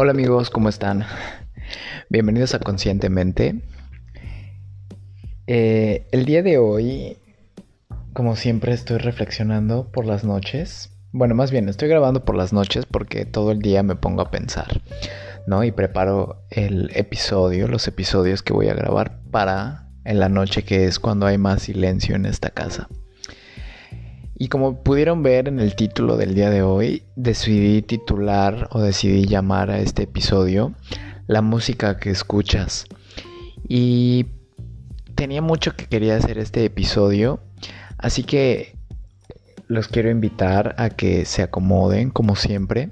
Hola amigos, ¿cómo están? Bienvenidos a Conscientemente. Eh, el día de hoy, como siempre, estoy reflexionando por las noches. Bueno, más bien, estoy grabando por las noches porque todo el día me pongo a pensar, ¿no? Y preparo el episodio, los episodios que voy a grabar para en la noche, que es cuando hay más silencio en esta casa. Y como pudieron ver en el título del día de hoy, decidí titular o decidí llamar a este episodio La música que escuchas. Y tenía mucho que quería hacer este episodio, así que los quiero invitar a que se acomoden como siempre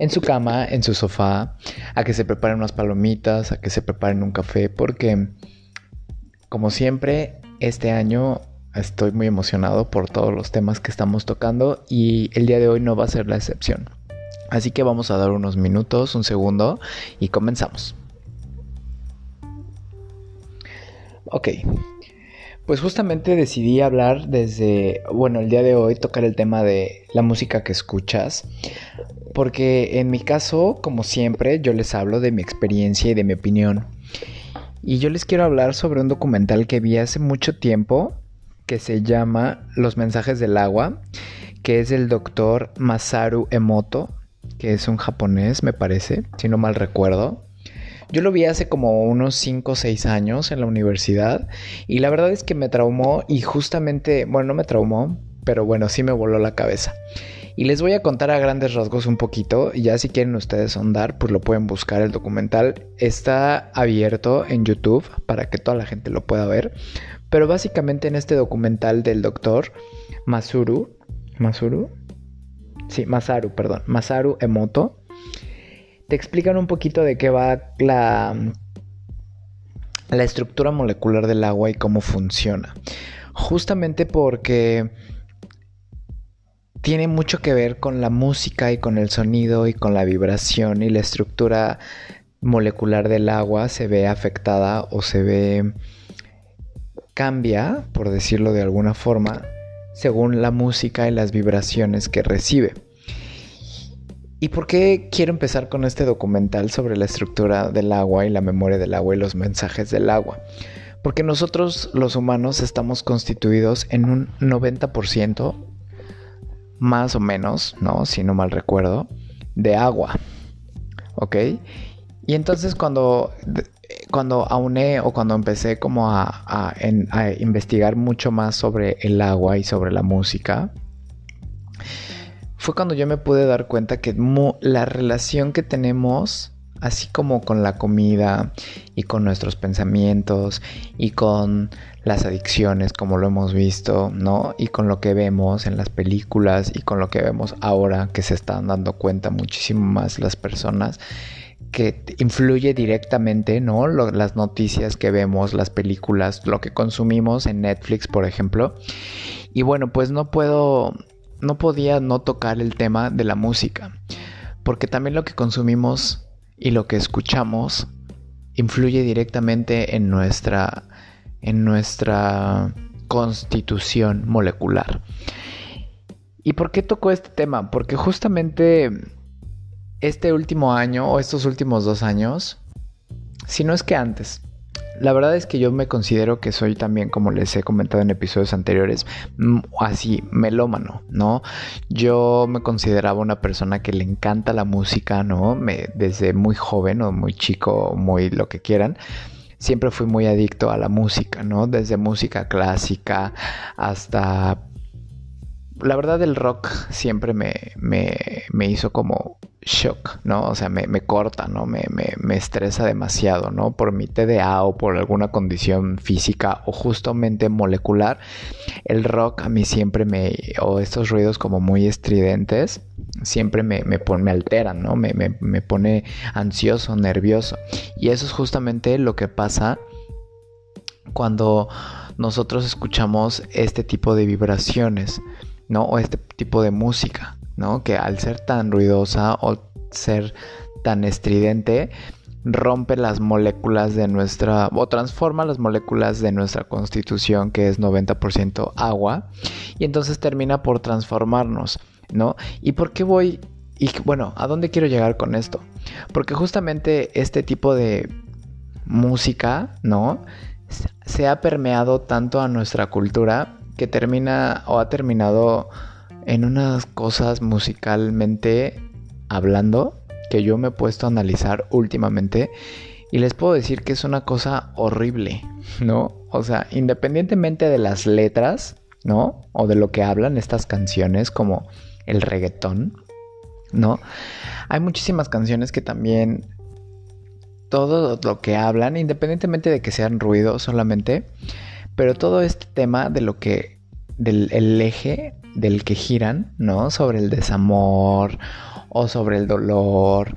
en su cama, en su sofá, a que se preparen unas palomitas, a que se preparen un café, porque como siempre este año Estoy muy emocionado por todos los temas que estamos tocando y el día de hoy no va a ser la excepción. Así que vamos a dar unos minutos, un segundo y comenzamos. Ok, pues justamente decidí hablar desde, bueno, el día de hoy tocar el tema de la música que escuchas, porque en mi caso, como siempre, yo les hablo de mi experiencia y de mi opinión. Y yo les quiero hablar sobre un documental que vi hace mucho tiempo que se llama Los mensajes del agua, que es del doctor Masaru Emoto, que es un japonés, me parece, si no mal recuerdo. Yo lo vi hace como unos 5 o 6 años en la universidad y la verdad es que me traumó y justamente, bueno, no me traumó, pero bueno, sí me voló la cabeza. Y les voy a contar a grandes rasgos un poquito, y ya si quieren ustedes sondar, pues lo pueden buscar el documental. Está abierto en YouTube para que toda la gente lo pueda ver. Pero básicamente en este documental del doctor Masuru, Masuru, sí, Masaru, perdón, Masaru Emoto, te explican un poquito de qué va la, la estructura molecular del agua y cómo funciona. Justamente porque tiene mucho que ver con la música y con el sonido y con la vibración y la estructura molecular del agua se ve afectada o se ve cambia, por decirlo de alguna forma, según la música y las vibraciones que recibe. ¿Y por qué quiero empezar con este documental sobre la estructura del agua y la memoria del agua y los mensajes del agua? Porque nosotros los humanos estamos constituidos en un 90%, más o menos, ¿no? Si no mal recuerdo, de agua. ¿Ok? Y entonces cuando cuando auné o cuando empecé como a, investigar mucho más sobre el agua y sobre la música, fue cuando yo me pude dar cuenta que la relación que tenemos, así como con la comida y con nuestros pensamientos y con las adicciones, como lo hemos visto, ¿no? Y con lo que vemos en las películas y con lo que vemos ahora que se están dando cuenta muchísimo más las personas, que influye directamente, ¿no? las noticias que vemos, las películas, lo que consumimos en Netflix, por ejemplo. Y bueno, pues no puedo, no podía no tocar el tema de la música, porque también lo que consumimos y lo que escuchamos influye directamente en nuestra, en nuestra constitución molecular. ¿Y por qué tocó este tema? Porque justamente este último año o estos últimos dos años, si no es que antes, la verdad es que yo me considero que soy también, como les he comentado en episodios anteriores, así melómano, ¿no? Yo me consideraba una persona que le encanta la música, ¿no? Me, desde muy joven o muy chico, muy lo que quieran. Siempre fui muy adicto a la música, ¿no? Desde música clásica hasta la verdad el rock siempre me, me, me, hizo como shock, ¿no? O sea, me, me corta, ¿no? Me, me, estresa demasiado, ¿no? Por mi TDA o por alguna condición física o justamente molecular. El rock a mí siempre me... o estos ruidos como muy estridentes, siempre me, me, me alteran, ¿no? Me, me, me pone ansioso, nervioso. Y eso es justamente lo que pasa cuando nosotros escuchamos este tipo de vibraciones. ¿No? O este tipo de música, ¿no? Que al ser tan ruidosa o ser tan estridente, rompe las moléculas de nuestra, o transforma las moléculas de nuestra constitución, que es 90% agua, y entonces termina por transformarnos, ¿no? ¿Y por qué voy y bueno, ¿a dónde quiero llegar con esto? Porque justamente este tipo de música, ¿no? Se ha permeado tanto a nuestra cultura que termina o ha terminado en unas cosas musicalmente hablando que yo me he puesto a analizar últimamente y les puedo decir que es una cosa horrible, ¿no? O sea, independientemente de las letras, ¿no? O de lo que hablan estas canciones como el reggaetón, ¿no? Hay muchísimas canciones que también todo lo que hablan, independientemente de que sean ruido solamente, pero todo este tema de lo que, del el eje del que giran, ¿no? Sobre el desamor o sobre el dolor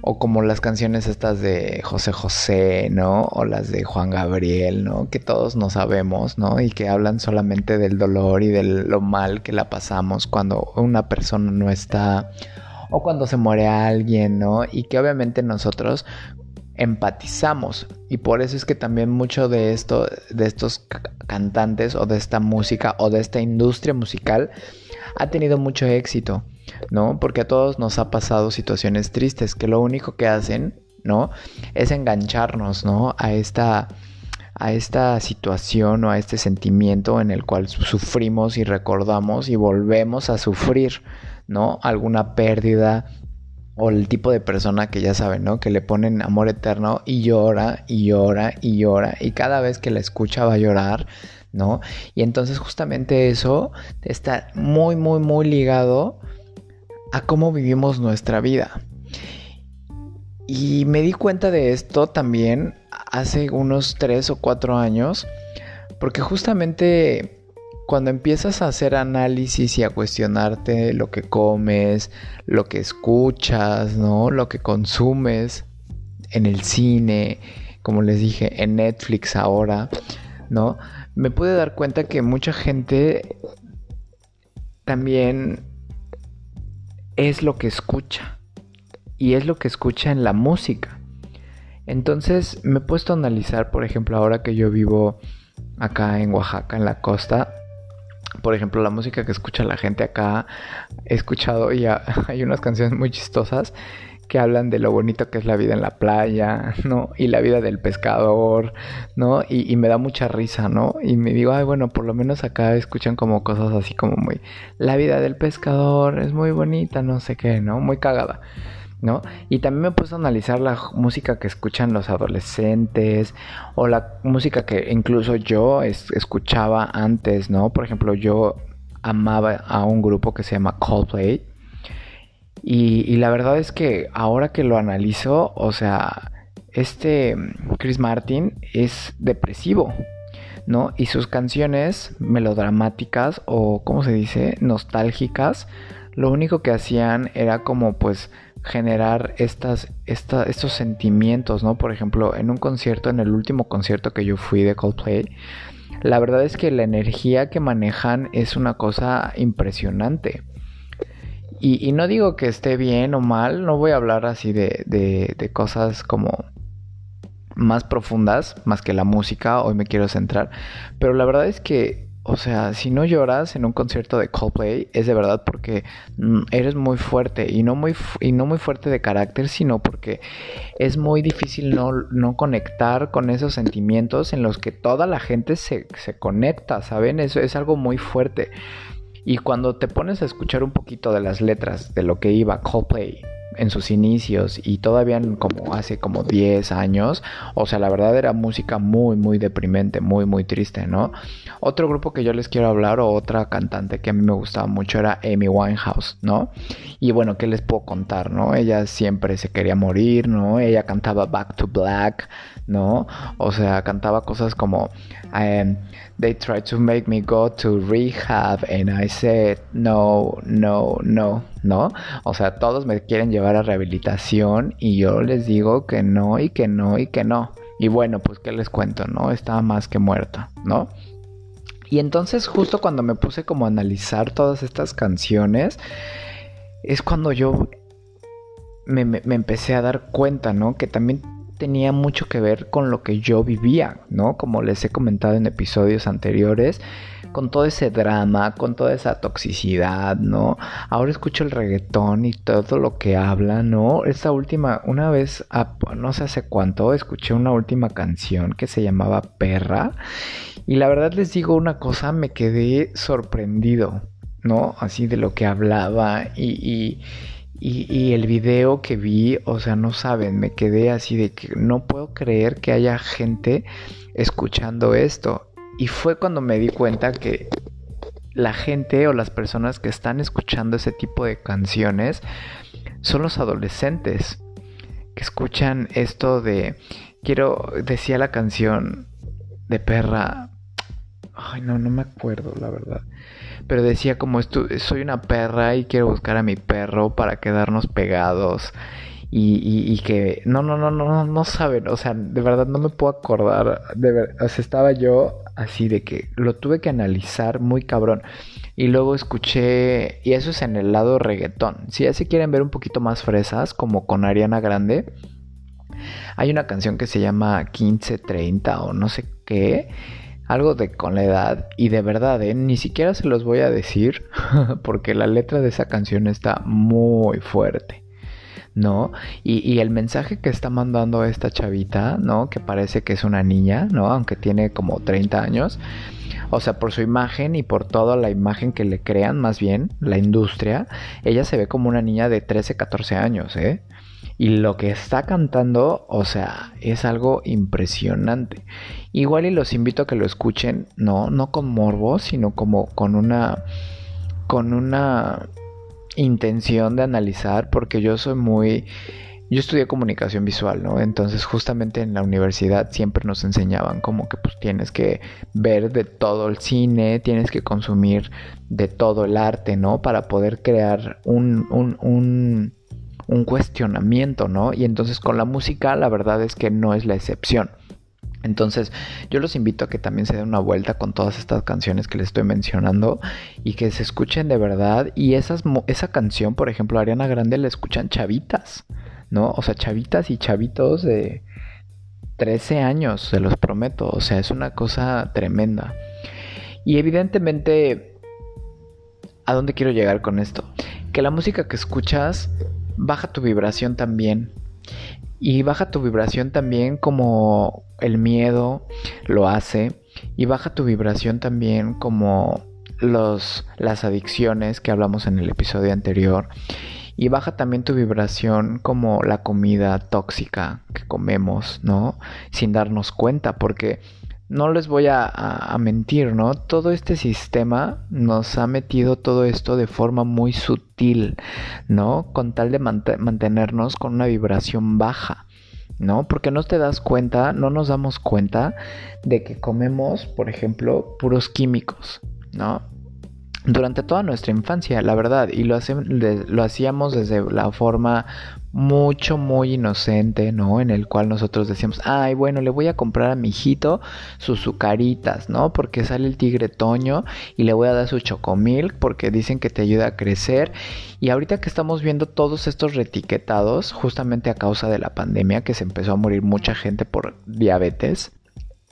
o como las canciones estas de José José, ¿no? O las de Juan Gabriel, ¿no? Que todos no sabemos, ¿no? Y que hablan solamente del dolor y de lo mal que la pasamos cuando una persona no está o cuando se muere alguien, ¿no? Y que obviamente nosotros empatizamos y por eso es que también mucho de esto de estos cantantes o de esta música o de esta industria musical ha tenido mucho éxito, ¿no? Porque a todos nos ha pasado situaciones tristes que lo único que hacen, ¿no? Es engancharnos, ¿no? A esta a esta situación o a este sentimiento en el cual sufrimos y recordamos y volvemos a sufrir, ¿no? Alguna pérdida, o el tipo de persona que ya saben, ¿no? Que le ponen amor eterno y llora y llora y llora y cada vez que la escucha va a llorar, ¿no? Y entonces justamente eso está muy, muy, muy ligado a cómo vivimos nuestra vida. Y me di cuenta de esto también hace unos tres o cuatro años, porque justamente cuando empiezas a hacer análisis y a cuestionarte lo que comes, lo que escuchas, ¿no? Lo que consumes en el cine, como les dije, en Netflix ahora, ¿no? Me pude dar cuenta que mucha gente también es lo que escucha. Y es lo que escucha en la música. Entonces me he puesto a analizar, por ejemplo, ahora que yo vivo acá en Oaxaca, en la costa, por ejemplo, la música que escucha la gente acá, he escuchado y hay unas canciones muy chistosas que hablan de lo bonito que es la vida en la playa, ¿no? Y la vida del pescador, ¿no? Y, me da mucha risa, ¿no? Y me digo, ay, bueno, por lo menos acá escuchan como cosas así como muy... La vida del pescador es muy bonita, no sé qué, ¿no? Muy cagada. Y también me puse a analizar la música que escuchan los adolescentes o la música que incluso yo escuchaba antes, ¿no? Por ejemplo, yo amaba a un grupo que se llama Coldplay. Y, y la verdad es que ahora que lo analizo, o sea, este Chris Martin es depresivo, ¿no? Y sus canciones melodramáticas o, ¿cómo se dice? Nostálgicas, lo único que hacían era como pues generar estas, estos sentimientos, ¿no? Por ejemplo, en un concierto, en el último concierto que yo fui de Coldplay, la verdad es que la energía que manejan es una cosa impresionante. Y, no digo que esté bien o mal, no voy a hablar así de, de cosas como más profundas, más que la música, hoy me quiero centrar, pero la verdad es que o sea, si no lloras en un concierto de Coldplay es de verdad porque mm, eres muy fuerte y no muy, y no muy fuerte de carácter, sino porque es muy difícil no, no conectar con esos sentimientos en los que toda la gente se, se conecta, ¿saben? Eso es algo muy fuerte. Y cuando te pones a escuchar un poquito de las letras de lo que iba Coldplay en sus inicios y todavía como hace como 10 años, o sea, la verdad era música muy, muy deprimente, muy, muy triste, ¿no? Otro grupo que yo les quiero hablar o otra cantante que a mí me gustaba mucho era Amy Winehouse, ¿no? Y bueno, ¿qué les puedo contar, no? Ella siempre se quería morir, ¿no? Ella cantaba Back to Black, ¿no? O sea, cantaba cosas como um, They tried to make me go to rehab and I said no, no, no, ¿no? O sea, todos me quieren llevar a rehabilitación y yo les digo que no y que no y que no. Y bueno, pues qué les cuento, ¿no? Estaba más que muerta, ¿no? Y entonces justo cuando me puse como a analizar todas estas canciones, es cuando yo me, empecé a dar cuenta, ¿no? Que también tenía mucho que ver con lo que yo vivía, ¿no? Como les he comentado en episodios anteriores, con todo ese drama, con toda esa toxicidad, ¿no? Ahora escucho el reggaetón y todo lo que habla, ¿no? Esta última, una vez, no sé hace cuánto, escuché una última canción que se llamaba Perra. Y la verdad les digo una cosa, me quedé sorprendido, ¿no? Así de lo que hablaba y, y, el video que vi, o sea, no saben, me quedé así de que no puedo creer que haya gente escuchando esto. Y fue cuando me di cuenta que la gente o las personas que están escuchando ese tipo de canciones son los adolescentes que escuchan esto de quiero decía la canción de perra ay no no me acuerdo la verdad pero decía como soy una perra y quiero buscar a mi perro para quedarnos pegados y, que no, no, no, no, no saben, o sea, de verdad no me puedo acordar, de ver, o sea, estaba yo así de que lo tuve que analizar muy cabrón. Y luego escuché, y eso es en el lado reggaetón. Si ya se quieren ver un poquito más fresas, como con Ariana Grande, hay una canción que se llama 1530 o no sé qué, algo de con la edad, y de verdad, ¿eh? ni siquiera se los voy a decir, porque la letra de esa canción está muy fuerte. ¿no? Y, el mensaje que está mandando esta chavita, ¿no? Que parece que es una niña, ¿no? Aunque tiene como 30 años. O sea, por su imagen y por toda la imagen que le crean, más bien, la industria, ella se ve como una niña de 13, 14 años, ¿eh? Y lo que está cantando, o sea, es algo impresionante. Igual y los invito a que lo escuchen, no, no con morbo, sino como con una, con una intención de analizar porque yo soy muy... Yo estudié comunicación visual, ¿no? Entonces justamente en la universidad siempre nos enseñaban como que pues tienes que ver de todo el cine, tienes que consumir de todo el arte, ¿no? Para poder crear un, un, un, un cuestionamiento, ¿no? Y entonces con la música la verdad es que no es la excepción. Entonces, yo los invito a que también se den una vuelta con todas estas canciones que les estoy mencionando y que se escuchen de verdad. Y esas, esa canción, por ejemplo, Ariana Grande la escuchan chavitas, ¿no? O sea, chavitas y chavitos de 13 años, se los prometo. O sea, es una cosa tremenda. Y evidentemente, ¿a dónde quiero llegar con esto? Que la música que escuchas baja tu vibración también. Y baja tu vibración también como el miedo lo hace. Y baja tu vibración también como los, las adicciones que hablamos en el episodio anterior. Y baja también tu vibración como la comida tóxica que comemos, ¿no? Sin darnos cuenta, porque no les voy a, mentir, ¿no? Todo este sistema nos ha metido todo esto de forma muy sutil, ¿no? Con tal de mantenernos con una vibración baja, ¿no? Porque no te das cuenta, no nos damos cuenta de que comemos, por ejemplo, puros químicos, ¿no? Durante toda nuestra infancia, la verdad, y lo, hacíamos desde la forma mucho, muy inocente, ¿no? En el cual nosotros decíamos, ay, bueno, le voy a comprar a mi hijito sus sucaritas, ¿no? Porque sale el tigre toño y le voy a dar su chocomilk porque dicen que te ayuda a crecer. Y ahorita que estamos viendo todos estos retiquetados, justamente a causa de la pandemia, que se empezó a morir mucha gente por diabetes,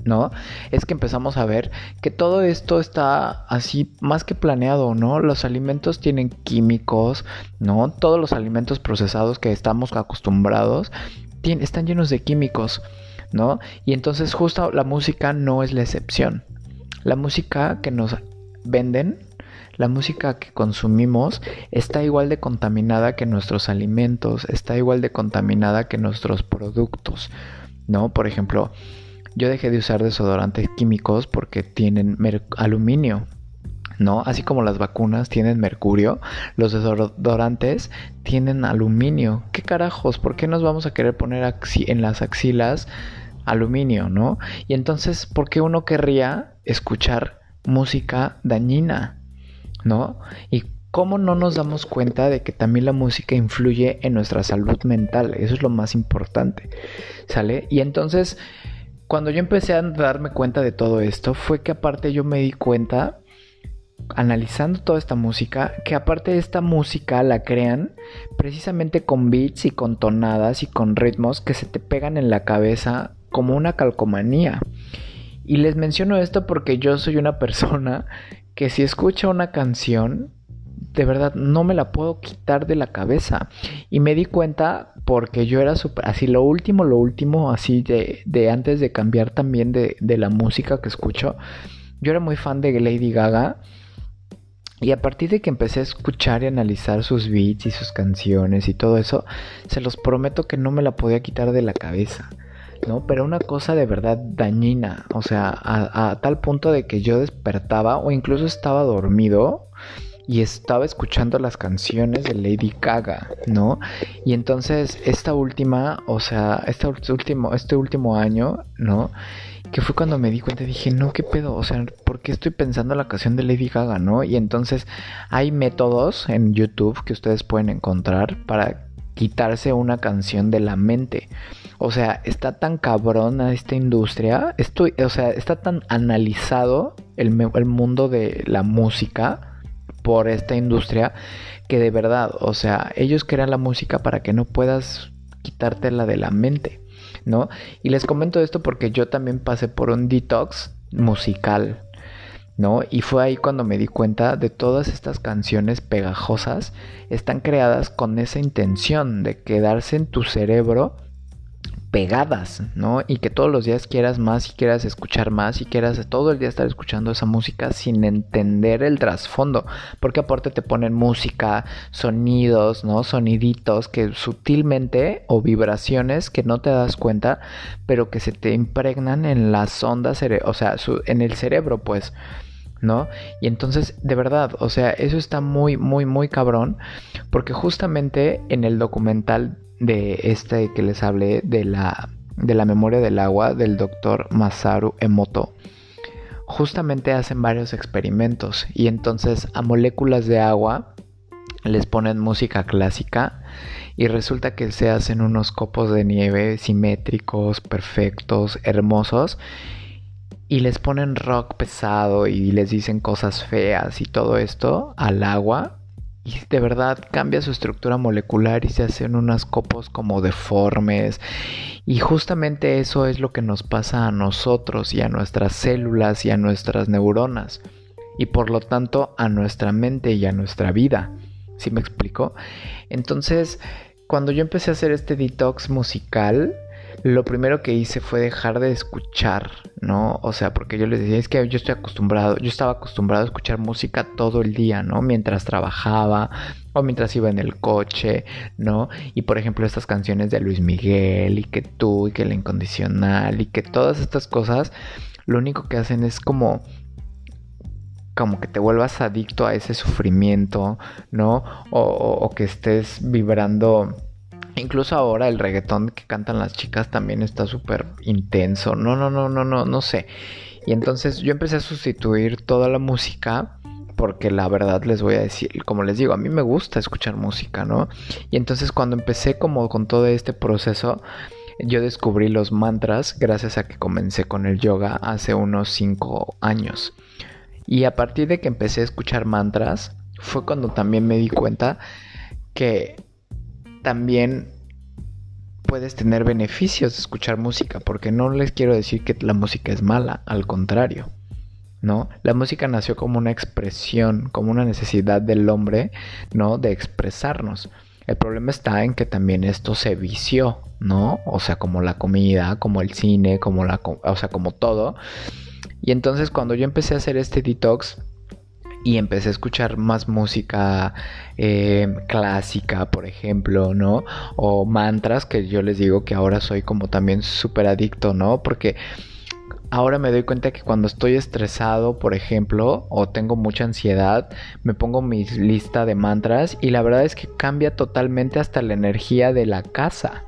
¿no? Es que empezamos a ver que todo esto está así más que planeado, ¿no? Los alimentos tienen químicos, ¿no? Todos los alimentos procesados que estamos acostumbrados están llenos de químicos, ¿no? Y entonces justo la música no es la excepción. La música que nos venden, la música que consumimos está igual de contaminada que nuestros alimentos, está igual de contaminada que nuestros productos, ¿no? Por ejemplo, yo dejé de usar desodorantes químicos porque tienen aluminio. ¿no? Así como las vacunas tienen mercurio, los desodorantes tienen aluminio. ¿Qué carajos? ¿Por qué nos vamos a querer poner en las axilas aluminio, ¿no? Y entonces, ¿por qué uno querría escuchar música dañina, ¿no? Y cómo no nos damos cuenta de que también la música influye en nuestra salud mental. Eso es lo más importante, ¿sale? Y entonces cuando yo empecé a darme cuenta de todo esto, fue que aparte yo me di cuenta, analizando toda esta música, que aparte esta música la crean precisamente con beats y con tonadas y con ritmos que se te pegan en la cabeza como una calcomanía. Y les menciono esto porque yo soy una persona que si escucha una canción, de verdad no me la puedo quitar de la cabeza. Y me di cuenta porque yo era súper, así lo último, lo último, así de, de antes de cambiar también de, la música que escucho. Yo era muy fan de Lady Gaga. Y a partir de que empecé a escuchar y analizar sus beats y sus canciones y todo eso, se los prometo que no me la podía quitar de la cabeza. ¿no? Pero una cosa de verdad dañina, o sea, a, tal punto de que yo despertaba o incluso estaba dormido y estaba escuchando las canciones de Lady Gaga, ¿no? Y entonces esta última, o sea, este último, este último año, ¿no? Que fue cuando me di cuenta, dije, no, qué pedo, o sea, ¿por qué estoy pensando la canción de Lady Gaga, ¿no? Y entonces hay métodos en YouTube que ustedes pueden encontrar para quitarse una canción de la mente. O sea, está tan cabrona esta industria, estoy, o sea, está tan analizado el mundo de la música por esta industria que de verdad, o sea, ellos crean la música para que no puedas quitártela de la mente, ¿no? Y les comento esto porque yo también pasé por un detox musical, ¿no? Y fue ahí cuando me di cuenta de todas estas canciones pegajosas están creadas con esa intención de quedarse en tu cerebro pegadas, ¿no? Y que todos los días quieras más y quieras escuchar más y quieras todo el día estar escuchando esa música sin entender el trasfondo, porque aparte te ponen música, sonidos, ¿no? Soniditos que sutilmente o vibraciones que no te das cuenta, pero que se te impregnan en las ondas, o sea, en el cerebro, pues. ¿no? Y entonces, de verdad, o sea, eso está muy, muy, muy cabrón, porque justamente en el documental de este que les hablé de la, de la memoria del agua del doctor Masaru Emoto, justamente hacen varios experimentos y entonces a moléculas de agua les ponen música clásica y resulta que se hacen unos copos de nieve simétricos, perfectos, hermosos y les ponen rock pesado y les dicen cosas feas y todo esto al agua y de verdad cambia su estructura molecular y se hacen unas copos como deformes. Y justamente eso es lo que nos pasa a nosotros y a nuestras células y a nuestras neuronas. Y por lo tanto a nuestra mente y a nuestra vida. ¿Sí me explico? Entonces, cuando yo empecé a hacer este detox musical, lo primero que hice fue dejar de escuchar, ¿no? O sea, porque yo les decía, es que yo estoy acostumbrado, yo estaba acostumbrado a escuchar música todo el día, ¿no? Mientras trabajaba o mientras iba en el coche, ¿no? Y por ejemplo, estas canciones de Luis Miguel y que tú y que el incondicional y que todas estas cosas, lo único que hacen es como como que te vuelvas adicto a ese sufrimiento, ¿no? O, o que estés vibrando Incluso ahora el reggaetón que cantan las chicas también está súper intenso. No, no, no, no, no, no sé. Y entonces yo empecé a sustituir toda la música porque la verdad les voy a decir, como les digo, a mí me gusta escuchar música, ¿no? Y entonces cuando empecé como con todo este proceso, yo descubrí los mantras gracias a que comencé con el yoga hace unos 5 años. Y a partir de que empecé a escuchar mantras, fue cuando también me di cuenta que también puedes tener beneficios de escuchar música, porque no les quiero decir que la música es mala, al contrario. ¿No? La música nació como una expresión, como una necesidad del hombre, ¿no? De expresarnos. El problema está en que también esto se vició, ¿no? O sea, como la comida, como el cine, como la, o sea, como todo. Y entonces cuando yo empecé a hacer este detox, y empecé a escuchar más música eh, clásica, por ejemplo, ¿no? O mantras, que yo les digo que ahora soy como también súper adicto, ¿no? Porque ahora me doy cuenta que cuando estoy estresado, por ejemplo, o tengo mucha ansiedad, me pongo mi lista de mantras y la verdad es que cambia totalmente hasta la energía de la casa.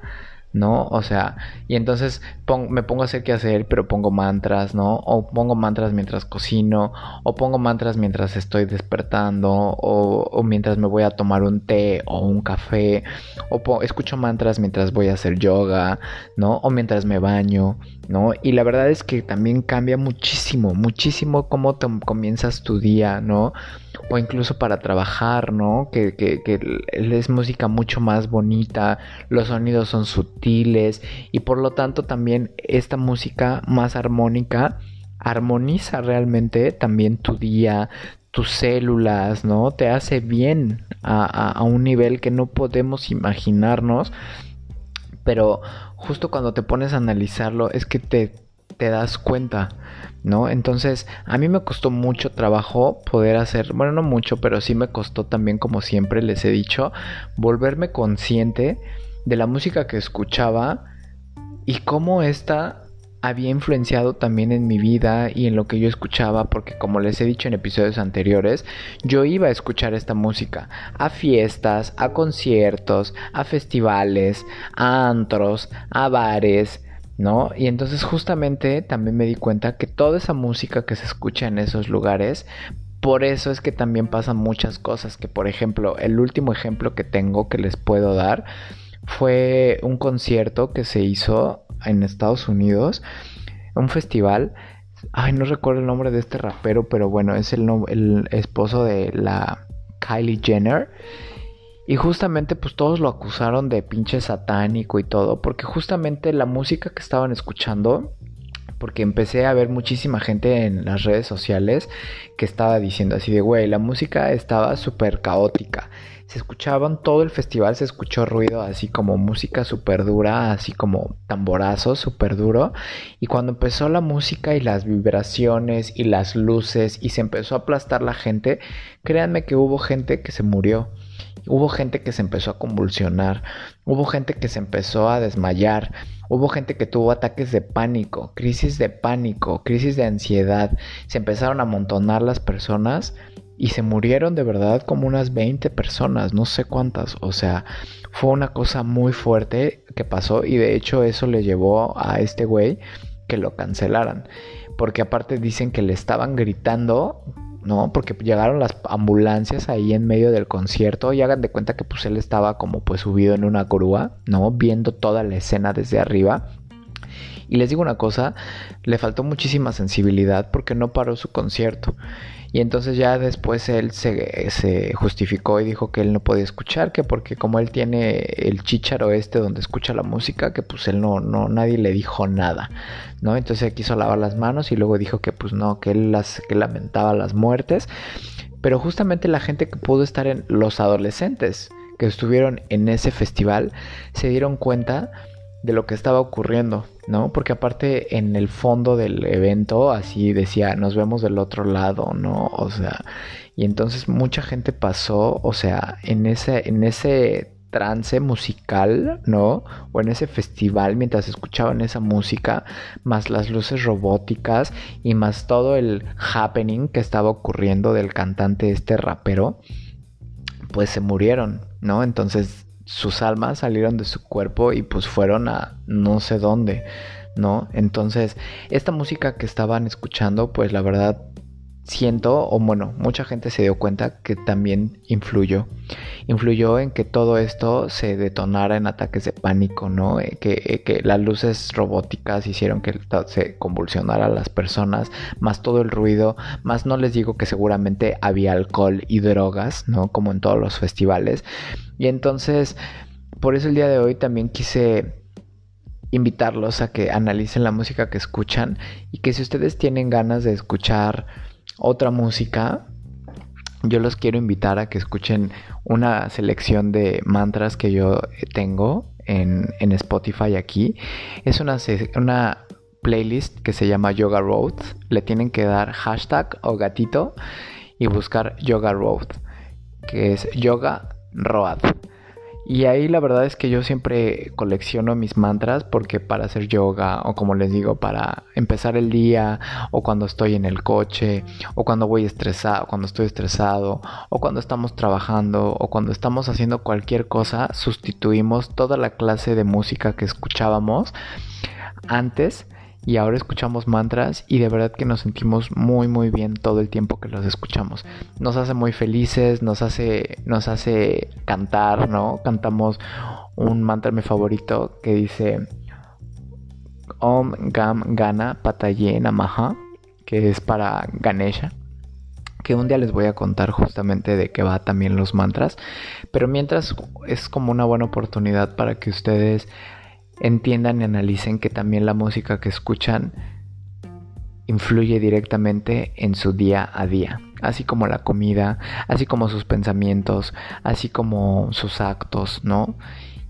¿no? O sea, y entonces me pongo a hacer qué hacer, pero pongo mantras, ¿no? O pongo mantras mientras cocino, o pongo mantras mientras estoy despertando, o, mientras me voy a tomar un té o un café, o escucho mantras mientras voy a hacer yoga, ¿no? O mientras me baño, ¿no? Y la verdad es que también cambia muchísimo, muchísimo cómo te comienzas tu día, ¿no? o incluso para trabajar, ¿no? Que, que, que, es música mucho más bonita, los sonidos son sutiles y por lo tanto también esta música más armónica armoniza realmente también tu día, tus células, ¿no? Te hace bien a, un nivel que no podemos imaginarnos. Pero justo cuando te pones a analizarlo es que te, te das cuenta, ¿no? Entonces, a mí me costó mucho trabajo poder hacer, bueno, no mucho, pero sí me costó también, como siempre les he dicho, volverme consciente de la música que escuchaba y cómo esta había influenciado también en mi vida y en lo que yo escuchaba, porque como les he dicho en episodios anteriores, yo iba a escuchar esta música a fiestas, a conciertos, a festivales, a antros, a bares, ¿no? Y entonces justamente también me di cuenta que toda esa música que se escucha en esos lugares, por eso es que también pasan muchas cosas, que por ejemplo, el último ejemplo que tengo que les puedo dar fue un concierto que se hizo en Estados Unidos, un festival. Ay, no recuerdo el nombre de este rapero, pero bueno, es el, el esposo de la Kylie Jenner. Y justamente pues todos lo acusaron de pinche satánico y todo, porque justamente la música que estaban escuchando, porque empecé a ver muchísima gente en las redes sociales que estaba diciendo así de, güey, la música estaba súper caótica se escuchaban todo el festival, se escuchó ruido así como música súper dura, así como tamborazo súper duro. Y cuando empezó la música y las vibraciones y las luces y se empezó a aplastar la gente, créanme que hubo gente que se murió. Hubo gente que se empezó a convulsionar, hubo gente que se empezó a desmayar, hubo gente que tuvo ataques de pánico, crisis de pánico, crisis de ansiedad, se empezaron a amontonar las personas y se murieron de verdad como unas 20 personas, no sé cuántas, o sea, fue una cosa muy fuerte que pasó y de hecho eso le llevó a este güey que lo cancelaran, porque aparte dicen que le estaban gritando, ¿no? Porque llegaron las ambulancias ahí en medio del concierto y hagan de cuenta que pues él estaba como pues subido en una grúa, ¿no? Viendo toda la escena desde arriba. Y les digo una cosa, le faltó muchísima sensibilidad porque no paró su concierto. Y entonces ya después él se, justificó y dijo que él no podía escuchar, que porque como él tiene el chicharo este donde escucha la música, que pues él no, no, nadie le dijo nada, ¿no? Entonces él quiso lavar las manos y luego dijo que pues no, que él las, que lamentaba las muertes. Pero justamente la gente que pudo estar en los adolescentes que estuvieron en ese festival se dieron cuenta de lo que estaba ocurriendo, ¿no? Porque aparte en el fondo del evento así decía, nos vemos del otro lado, ¿no? O sea, y entonces mucha gente pasó, o sea, en ese, en ese trance musical, ¿no? O en ese festival mientras escuchaban esa música, más las luces robóticas y más todo el happening que estaba ocurriendo del cantante este rapero, pues se murieron, ¿no? Entonces sus almas salieron de su cuerpo y pues fueron a no sé dónde, ¿no? Entonces, esta música que estaban escuchando, pues la verdad siento, o bueno, mucha gente se dio cuenta que también influyó. Influyó en que todo esto se detonara en ataques de pánico, ¿no? Eh, que, eh, que, las luces robóticas hicieron que se convulsionara a las personas, más todo el ruido, más no les digo que seguramente había alcohol y drogas, ¿no? Como en todos los festivales. Y entonces, por eso el día de hoy también quise invitarlos a que analicen la música que escuchan y que si ustedes tienen ganas de escuchar otra música, yo los quiero invitar a que escuchen una selección de mantras que yo tengo en, Spotify aquí. Es una, una playlist que se llama Yoga Road. Le tienen que dar hashtag o gatito y buscar Yoga Road, que es Yoga Road. Y ahí la verdad es que yo siempre colecciono mis mantras porque para hacer yoga o como les digo, para empezar el día o cuando estoy en el coche o cuando voy estresado, cuando estoy estresado o cuando estamos trabajando o cuando estamos haciendo cualquier cosa, sustituimos toda la clase de música que escuchábamos antes y ahora escuchamos mantras y de verdad que nos sentimos muy muy bien todo el tiempo que los escuchamos. Nos hace muy felices, nos hace nos hace cantar, ¿no? Cantamos un mantra mi favorito que dice Om Gam Gana Pataye Namaha, que es para Ganesha que un día les voy a contar justamente de qué va también los mantras, pero mientras es como una buena oportunidad para que ustedes entiendan y analicen que también la música que escuchan influye directamente en su día a día, así como la comida, así como sus pensamientos, así como sus actos, ¿no?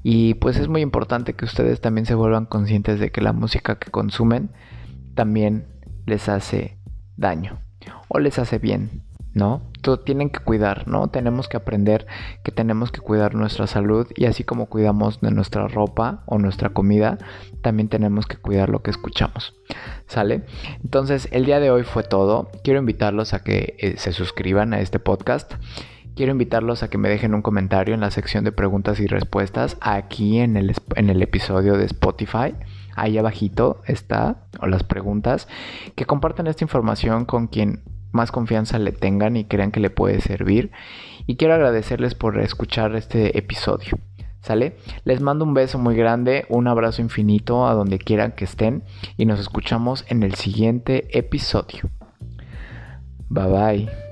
Y pues es muy importante que ustedes también se vuelvan conscientes de que la música que consumen también les hace daño o les hace bien, ¿no? Todo tienen que cuidar, ¿no? Tenemos que aprender que tenemos que cuidar nuestra salud y así como cuidamos de nuestra ropa o nuestra comida, también tenemos que cuidar lo que escuchamos. ¿Sale? Entonces, el día de hoy fue todo. Quiero invitarlos a que eh, se suscriban a este podcast. Quiero invitarlos a que me dejen un comentario en la sección de preguntas y respuestas aquí en el, en el episodio de Spotify. Ahí abajito está, o las preguntas. Que compartan esta información con quien más confianza le tengan y crean que le puede servir. Y quiero agradecerles por escuchar este episodio. ¿Sale? Les mando un beso muy grande, un abrazo infinito a donde quieran que estén y nos escuchamos en el siguiente episodio. Bye bye.